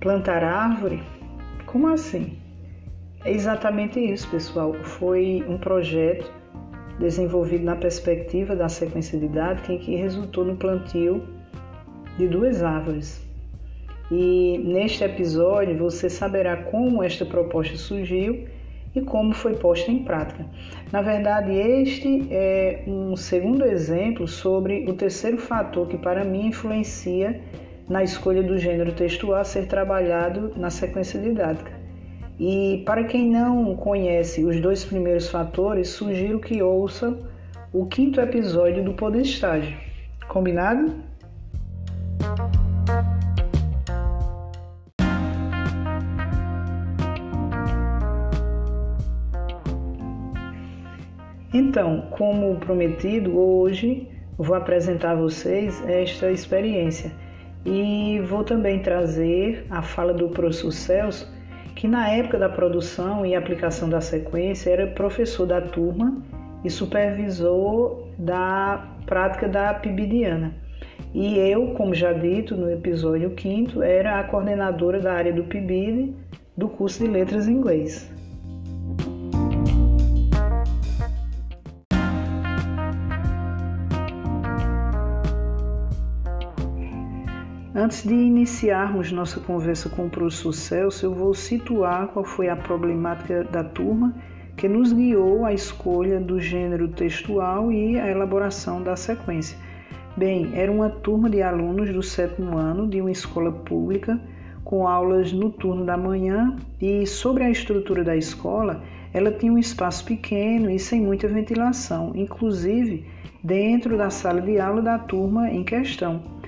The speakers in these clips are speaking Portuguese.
Plantar árvore? Como assim? É exatamente isso, pessoal. Foi um projeto desenvolvido na perspectiva da sequência didática em que resultou no plantio de duas árvores. E neste episódio você saberá como esta proposta surgiu e como foi posta em prática. Na verdade, este é um segundo exemplo sobre o terceiro fator que para mim influencia na escolha do gênero textual a ser trabalhado na sequência didática. E para quem não conhece os dois primeiros fatores, sugiro que ouça o quinto episódio do Poder Estágio. Combinado? Então, como prometido, hoje vou apresentar a vocês esta experiência e vou também trazer a fala do professor Celso, que na época da produção e aplicação da sequência era professor da turma e supervisor da prática da Pibidiana. E eu, como já dito no episódio 5, era a coordenadora da área do PIBID do curso de Letras Inglês. Antes de iniciarmos nossa conversa com o professor Celso, eu vou situar qual foi a problemática da turma que nos guiou à escolha do gênero textual e a elaboração da sequência. Bem, era uma turma de alunos do sétimo ano de uma escola pública com aulas no turno da manhã e sobre a estrutura da escola, ela tinha um espaço pequeno e sem muita ventilação, inclusive dentro da sala de aula da turma em questão.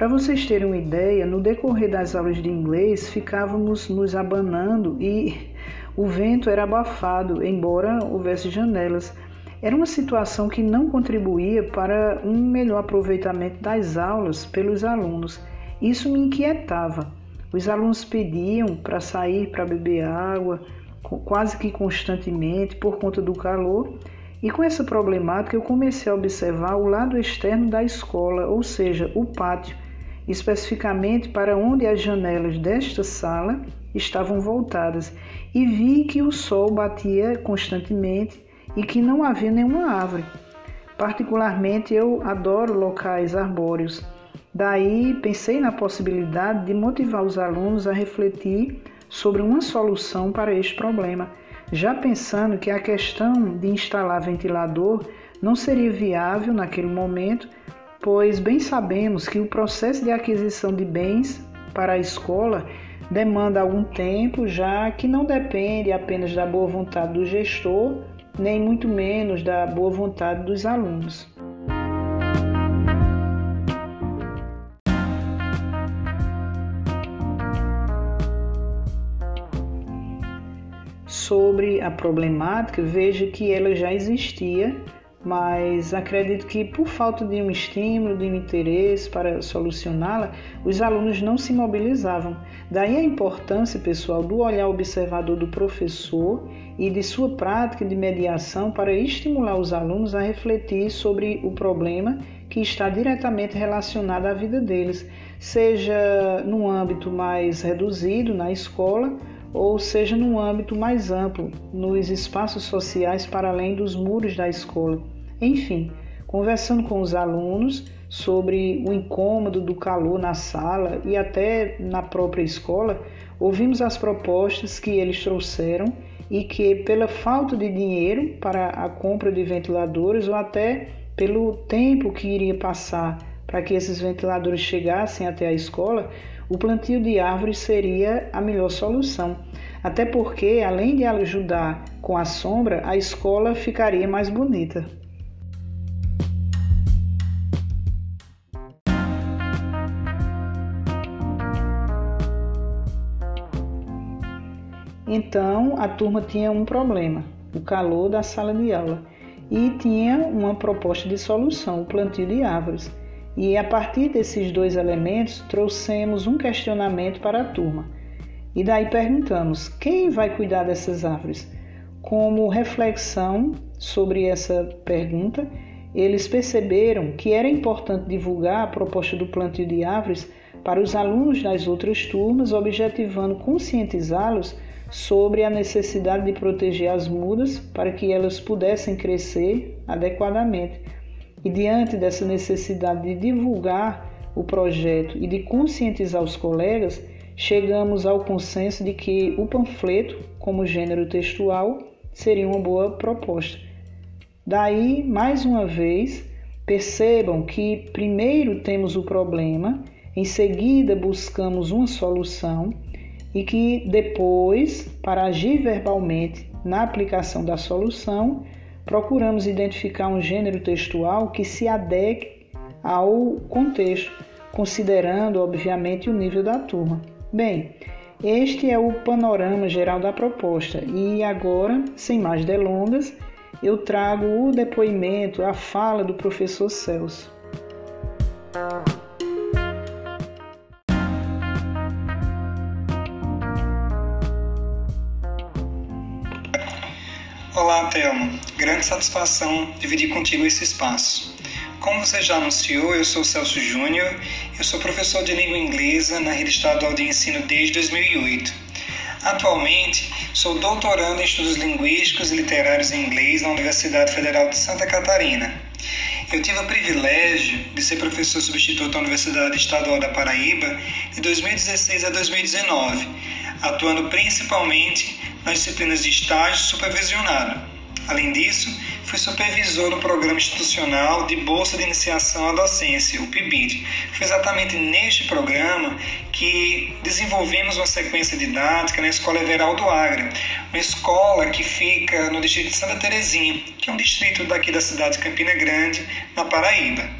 Para vocês terem uma ideia, no decorrer das aulas de inglês ficávamos nos abanando e o vento era abafado, embora houvesse janelas. Era uma situação que não contribuía para um melhor aproveitamento das aulas pelos alunos. Isso me inquietava. Os alunos pediam para sair para beber água, quase que constantemente, por conta do calor. E com essa problemática, eu comecei a observar o lado externo da escola, ou seja, o pátio especificamente para onde as janelas desta sala estavam voltadas, e vi que o sol batia constantemente e que não havia nenhuma árvore. Particularmente eu adoro locais arbóreos. Daí pensei na possibilidade de motivar os alunos a refletir sobre uma solução para este problema, já pensando que a questão de instalar ventilador não seria viável naquele momento pois bem sabemos que o processo de aquisição de bens para a escola demanda algum tempo, já que não depende apenas da boa vontade do gestor, nem muito menos da boa vontade dos alunos. Sobre a problemática, veja que ela já existia mas acredito que por falta de um estímulo, de um interesse para solucioná-la, os alunos não se mobilizavam. Daí a importância, pessoal, do olhar observador do professor e de sua prática de mediação para estimular os alunos a refletir sobre o problema que está diretamente relacionado à vida deles, seja no âmbito mais reduzido na escola ou seja num âmbito mais amplo, nos espaços sociais para além dos muros da escola. Enfim, conversando com os alunos sobre o incômodo do calor na sala e até na própria escola, ouvimos as propostas que eles trouxeram e que, pela falta de dinheiro para a compra de ventiladores ou até pelo tempo que iria passar para que esses ventiladores chegassem até a escola, o plantio de árvores seria a melhor solução. Até porque, além de ajudar com a sombra, a escola ficaria mais bonita. Então, a turma tinha um problema, o calor da sala de aula, e tinha uma proposta de solução, o plantio de árvores. E a partir desses dois elementos, trouxemos um questionamento para a turma. E daí perguntamos: quem vai cuidar dessas árvores? Como reflexão sobre essa pergunta, eles perceberam que era importante divulgar a proposta do plantio de árvores para os alunos das outras turmas, objetivando conscientizá-los sobre a necessidade de proteger as mudas para que elas pudessem crescer adequadamente. E diante dessa necessidade de divulgar o projeto e de conscientizar os colegas, chegamos ao consenso de que o panfleto, como gênero textual, seria uma boa proposta. Daí, mais uma vez, percebam que primeiro temos o problema, em seguida buscamos uma solução e que depois, para agir verbalmente na aplicação da solução, procuramos identificar um gênero textual que se adeque ao contexto, considerando, obviamente, o nível da turma. Bem, este é o panorama geral da proposta e agora, sem mais delongas, eu trago o depoimento, a fala do professor Celso. Olá, Thelma. Grande satisfação dividir contigo esse espaço. Como você já anunciou, eu sou Celso Júnior, eu sou professor de língua inglesa na rede estadual de ensino desde 2008. Atualmente, sou doutorando em estudos linguísticos e literários em inglês na Universidade Federal de Santa Catarina. Eu tive o privilégio de ser professor substituto da Universidade Estadual da Paraíba de 2016 a 2019, atuando principalmente nas disciplinas de estágio supervisionado. Além disso, fui supervisor do Programa Institucional de Bolsa de Iniciação à Docência, o PIBID. Foi exatamente neste programa que desenvolvemos uma sequência didática na Escola Everaldo Agra, uma escola que fica no distrito de Santa Terezinha, que é um distrito daqui da cidade de Campina Grande, na Paraíba.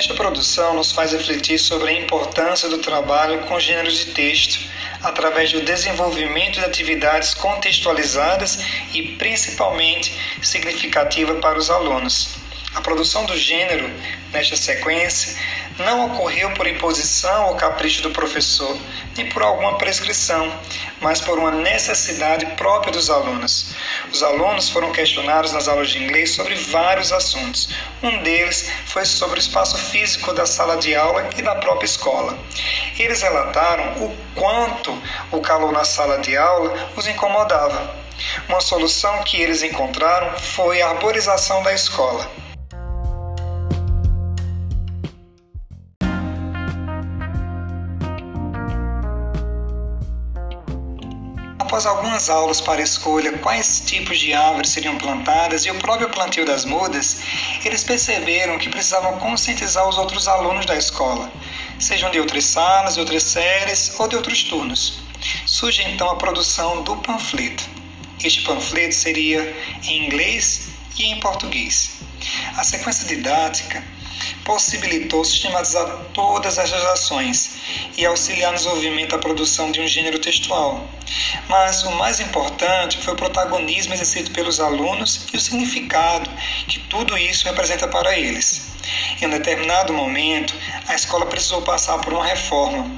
Esta produção nos faz refletir sobre a importância do trabalho com gêneros de texto, através do desenvolvimento de atividades contextualizadas e principalmente significativa para os alunos. A produção do gênero, nesta sequência, não ocorreu por imposição ou capricho do professor, nem por alguma prescrição, mas por uma necessidade própria dos alunos. Os alunos foram questionados nas aulas de inglês sobre vários assuntos. Um deles foi sobre o espaço físico da sala de aula e da própria escola. Eles relataram o quanto o calor na sala de aula os incomodava. Uma solução que eles encontraram foi a arborização da escola. Após algumas aulas para escolha quais tipos de árvores seriam plantadas e o próprio plantio das mudas, eles perceberam que precisavam conscientizar os outros alunos da escola, sejam de outras salas, de outras séries ou de outros turnos. Surge então a produção do panfleto. Este panfleto seria em inglês e em português. A sequência didática possibilitou sistematizar todas essas ações e auxiliar no desenvolvimento da produção de um gênero textual. Mas o mais importante foi o protagonismo exercido pelos alunos e o significado que tudo isso representa para eles. Em um determinado momento, a escola precisou passar por uma reforma.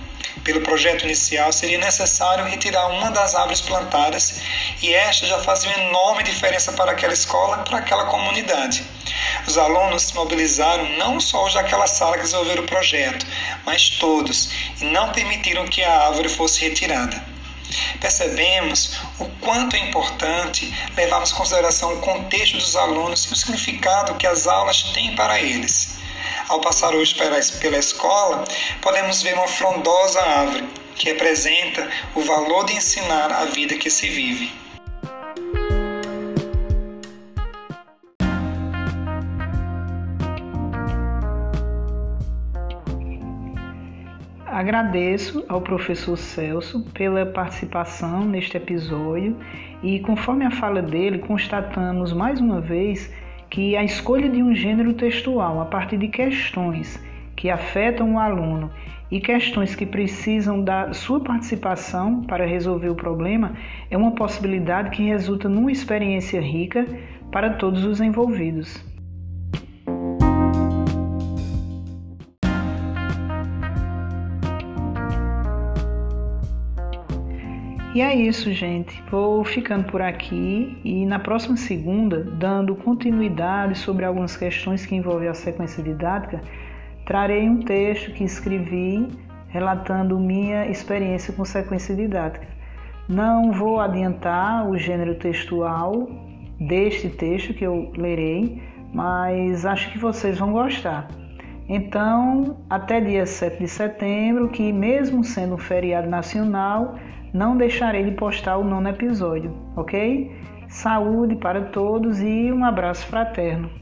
Pelo projeto inicial, seria necessário retirar uma das árvores plantadas e esta já fazia uma enorme diferença para aquela escola e para aquela comunidade. Os alunos se mobilizaram não só os daquela sala que desenvolveram o projeto, mas todos, e não permitiram que a árvore fosse retirada. Percebemos o quanto é importante levarmos em consideração o contexto dos alunos e o significado que as aulas têm para eles. Ao passar hoje pela escola, podemos ver uma frondosa árvore que representa o valor de ensinar a vida que se vive. Agradeço ao professor Celso pela participação neste episódio e, conforme a fala dele, constatamos mais uma vez que a escolha de um gênero textual a partir de questões que afetam o aluno e questões que precisam da sua participação para resolver o problema é uma possibilidade que resulta numa experiência rica para todos os envolvidos. E é isso, gente. Vou ficando por aqui e na próxima segunda, dando continuidade sobre algumas questões que envolvem a sequência didática, trarei um texto que escrevi relatando minha experiência com sequência didática. Não vou adiantar o gênero textual deste texto que eu lerei, mas acho que vocês vão gostar. Então, até dia 7 de setembro, que mesmo sendo um feriado nacional, não deixarei de postar o nono episódio, ok? Saúde para todos e um abraço fraterno.